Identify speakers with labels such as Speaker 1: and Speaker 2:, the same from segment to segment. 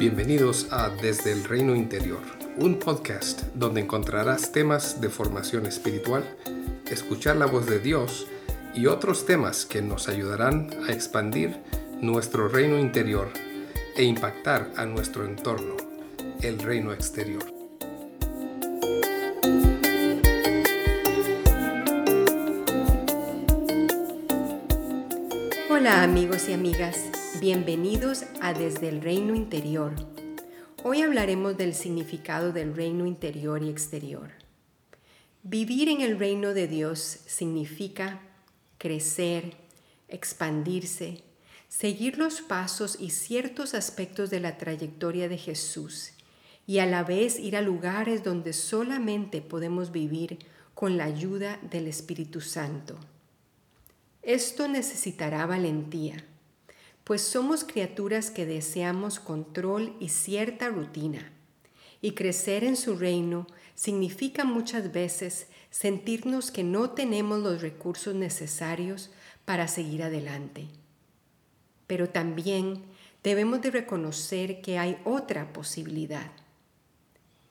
Speaker 1: Bienvenidos a Desde el Reino Interior, un podcast donde encontrarás temas de formación espiritual, escuchar la voz de Dios y otros temas que nos ayudarán a expandir nuestro reino interior e impactar a nuestro entorno, el reino exterior.
Speaker 2: Hola amigos y amigas, bienvenidos a Desde el Reino Interior. Hoy hablaremos del significado del reino interior y exterior. Vivir en el reino de Dios significa crecer, expandirse, seguir los pasos y ciertos aspectos de la trayectoria de Jesús y a la vez ir a lugares donde solamente podemos vivir con la ayuda del Espíritu Santo. Esto necesitará valentía, pues somos criaturas que deseamos control y cierta rutina, y crecer en su reino significa muchas veces sentirnos que no tenemos los recursos necesarios para seguir adelante. Pero también debemos de reconocer que hay otra posibilidad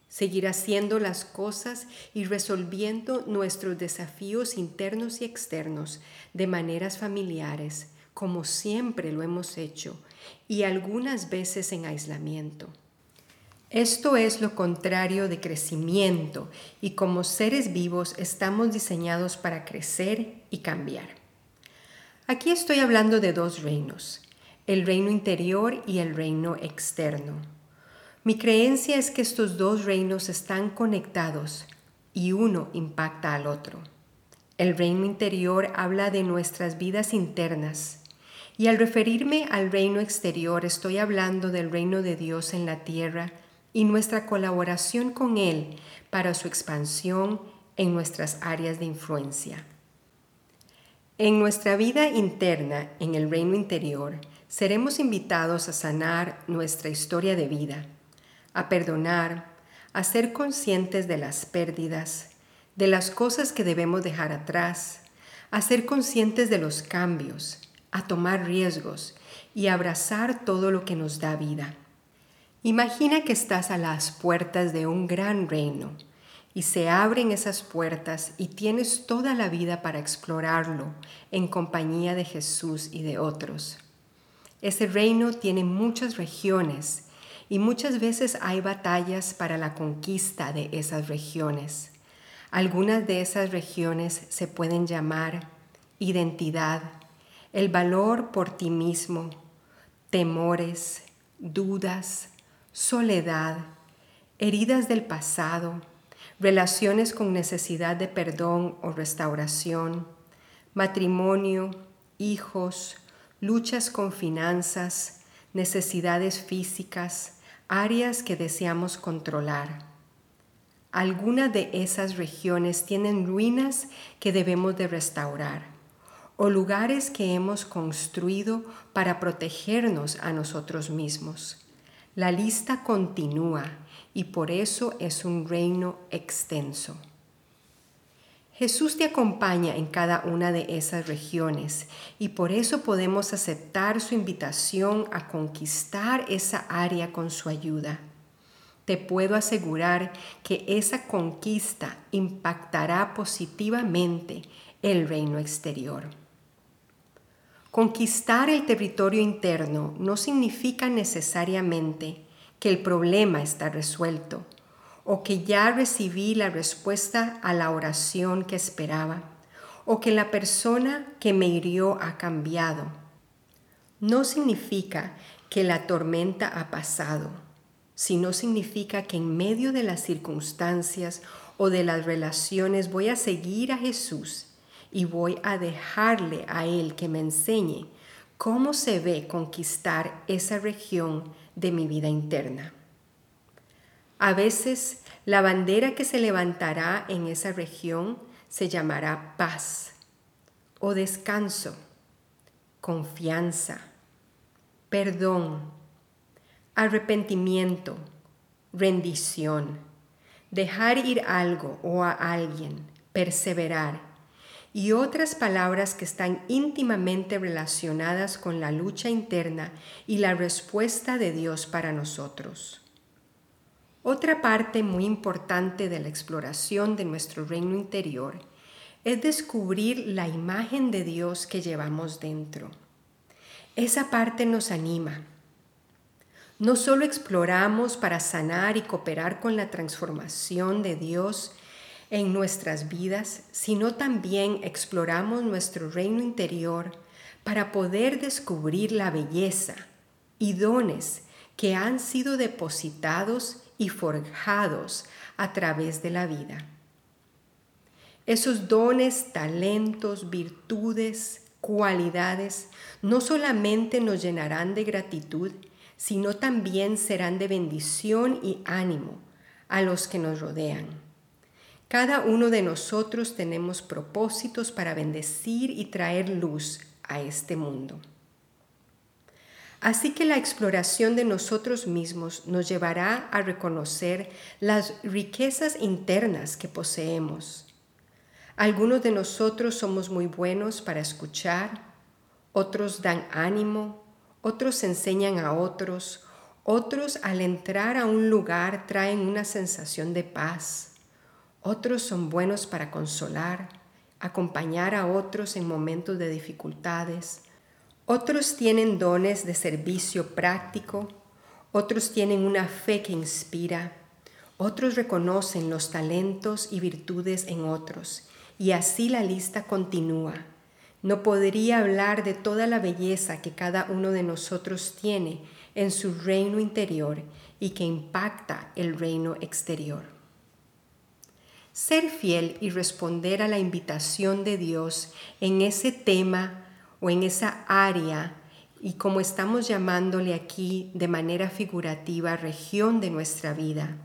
Speaker 2: seguir haciendo las cosas y resolviendo nuestros desafíos internos y externos de maneras familiares, como siempre lo hemos hecho, y algunas veces en aislamiento. Esto es lo contrario de crecimiento y como seres vivos estamos diseñados para crecer y cambiar. Aquí estoy hablando de dos reinos, el reino interior y el reino externo. Mi creencia es que estos dos reinos están conectados y uno impacta al otro. El reino interior habla de nuestras vidas internas y al referirme al reino exterior estoy hablando del reino de Dios en la tierra y nuestra colaboración con Él para su expansión en nuestras áreas de influencia. En nuestra vida interna, en el reino interior, seremos invitados a sanar nuestra historia de vida a perdonar, a ser conscientes de las pérdidas, de las cosas que debemos dejar atrás, a ser conscientes de los cambios, a tomar riesgos y abrazar todo lo que nos da vida. Imagina que estás a las puertas de un gran reino y se abren esas puertas y tienes toda la vida para explorarlo en compañía de Jesús y de otros. Ese reino tiene muchas regiones y muchas veces hay batallas para la conquista de esas regiones. Algunas de esas regiones se pueden llamar identidad, el valor por ti mismo, temores, dudas, soledad, heridas del pasado, relaciones con necesidad de perdón o restauración, matrimonio, hijos, luchas con finanzas, necesidades físicas, áreas que deseamos controlar. Algunas de esas regiones tienen ruinas que debemos de restaurar o lugares que hemos construido para protegernos a nosotros mismos. La lista continúa y por eso es un reino extenso. Jesús te acompaña en cada una de esas regiones y por eso podemos aceptar su invitación a conquistar esa área con su ayuda. Te puedo asegurar que esa conquista impactará positivamente el reino exterior. Conquistar el territorio interno no significa necesariamente que el problema está resuelto o que ya recibí la respuesta a la oración que esperaba, o que la persona que me hirió ha cambiado. No significa que la tormenta ha pasado, sino significa que en medio de las circunstancias o de las relaciones voy a seguir a Jesús y voy a dejarle a Él que me enseñe cómo se ve conquistar esa región de mi vida interna. A veces la bandera que se levantará en esa región se llamará paz o descanso, confianza, perdón, arrepentimiento, rendición, dejar ir algo o a alguien, perseverar y otras palabras que están íntimamente relacionadas con la lucha interna y la respuesta de Dios para nosotros. Otra parte muy importante de la exploración de nuestro reino interior es descubrir la imagen de Dios que llevamos dentro. Esa parte nos anima. No solo exploramos para sanar y cooperar con la transformación de Dios en nuestras vidas, sino también exploramos nuestro reino interior para poder descubrir la belleza y dones que han sido depositados y forjados a través de la vida. Esos dones, talentos, virtudes, cualidades no solamente nos llenarán de gratitud, sino también serán de bendición y ánimo a los que nos rodean. Cada uno de nosotros tenemos propósitos para bendecir y traer luz a este mundo. Así que la exploración de nosotros mismos nos llevará a reconocer las riquezas internas que poseemos. Algunos de nosotros somos muy buenos para escuchar, otros dan ánimo, otros enseñan a otros, otros al entrar a un lugar traen una sensación de paz. Otros son buenos para consolar, acompañar a otros en momentos de dificultades. Otros tienen dones de servicio práctico. Otros tienen una fe que inspira. Otros reconocen los talentos y virtudes en otros. Y así la lista continúa. No podría hablar de toda la belleza que cada uno de nosotros tiene en su reino interior y que impacta el reino exterior. Ser fiel y responder a la invitación de Dios en ese tema o en esa área y como estamos llamándole aquí de manera figurativa región de nuestra vida,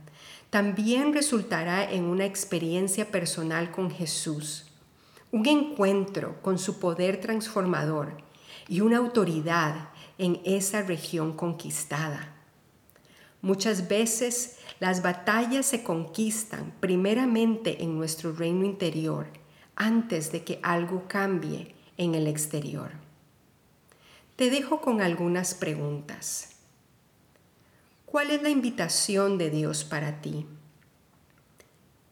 Speaker 2: también resultará en una experiencia personal con Jesús, un encuentro con su poder transformador y una autoridad en esa región conquistada. Muchas veces las batallas se conquistan primeramente en nuestro reino interior antes de que algo cambie en el exterior. Te dejo con algunas preguntas. ¿Cuál es la invitación de Dios para ti?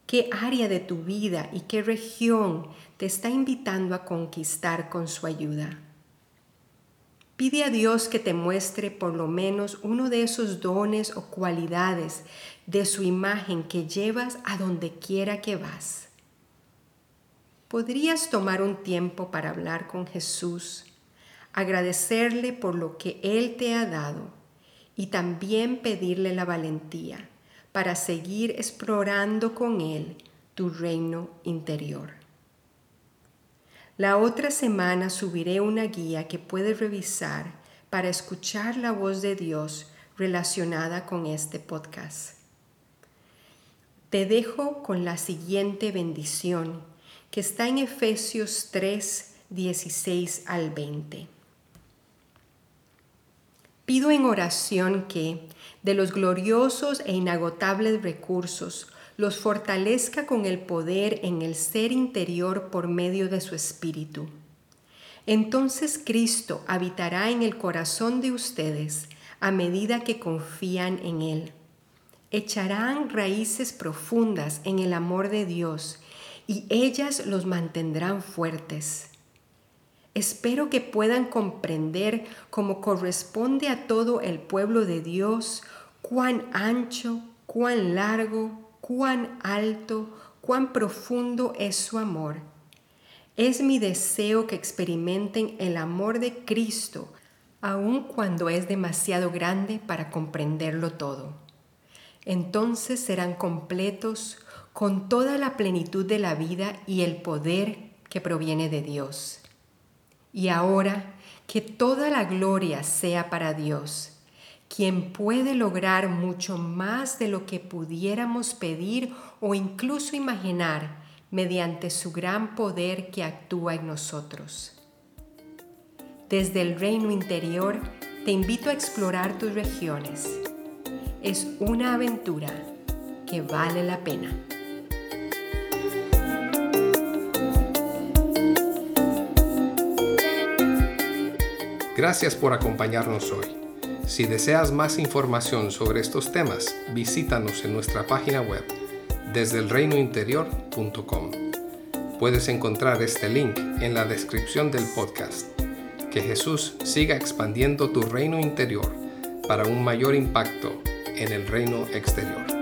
Speaker 2: ¿Qué área de tu vida y qué región te está invitando a conquistar con su ayuda? Pide a Dios que te muestre por lo menos uno de esos dones o cualidades de su imagen que llevas a donde quiera que vas. Podrías tomar un tiempo para hablar con Jesús, agradecerle por lo que Él te ha dado y también pedirle la valentía para seguir explorando con Él tu reino interior. La otra semana subiré una guía que puedes revisar para escuchar la voz de Dios relacionada con este podcast. Te dejo con la siguiente bendición que está en Efesios 3, 16 al 20. Pido en oración que, de los gloriosos e inagotables recursos los fortalezca con el poder en el ser interior por medio de su Espíritu. Entonces Cristo habitará en el corazón de ustedes a medida que confían en Él. Echarán raíces profundas en el amor de Dios y ellas los mantendrán fuertes. Espero que puedan comprender como corresponde a todo el pueblo de Dios cuán ancho, cuán largo, cuán alto, cuán profundo es su amor. Es mi deseo que experimenten el amor de Cristo, aun cuando es demasiado grande para comprenderlo todo. Entonces serán completos con toda la plenitud de la vida y el poder que proviene de Dios. Y ahora que toda la gloria sea para Dios quien puede lograr mucho más de lo que pudiéramos pedir o incluso imaginar mediante su gran poder que actúa en nosotros. Desde el reino interior, te invito a explorar tus regiones. Es una aventura que vale la pena.
Speaker 1: Gracias por acompañarnos hoy. Si deseas más información sobre estos temas, visítanos en nuestra página web desde el reinointerior.com. Puedes encontrar este link en la descripción del podcast. Que Jesús siga expandiendo tu reino interior para un mayor impacto en el reino exterior.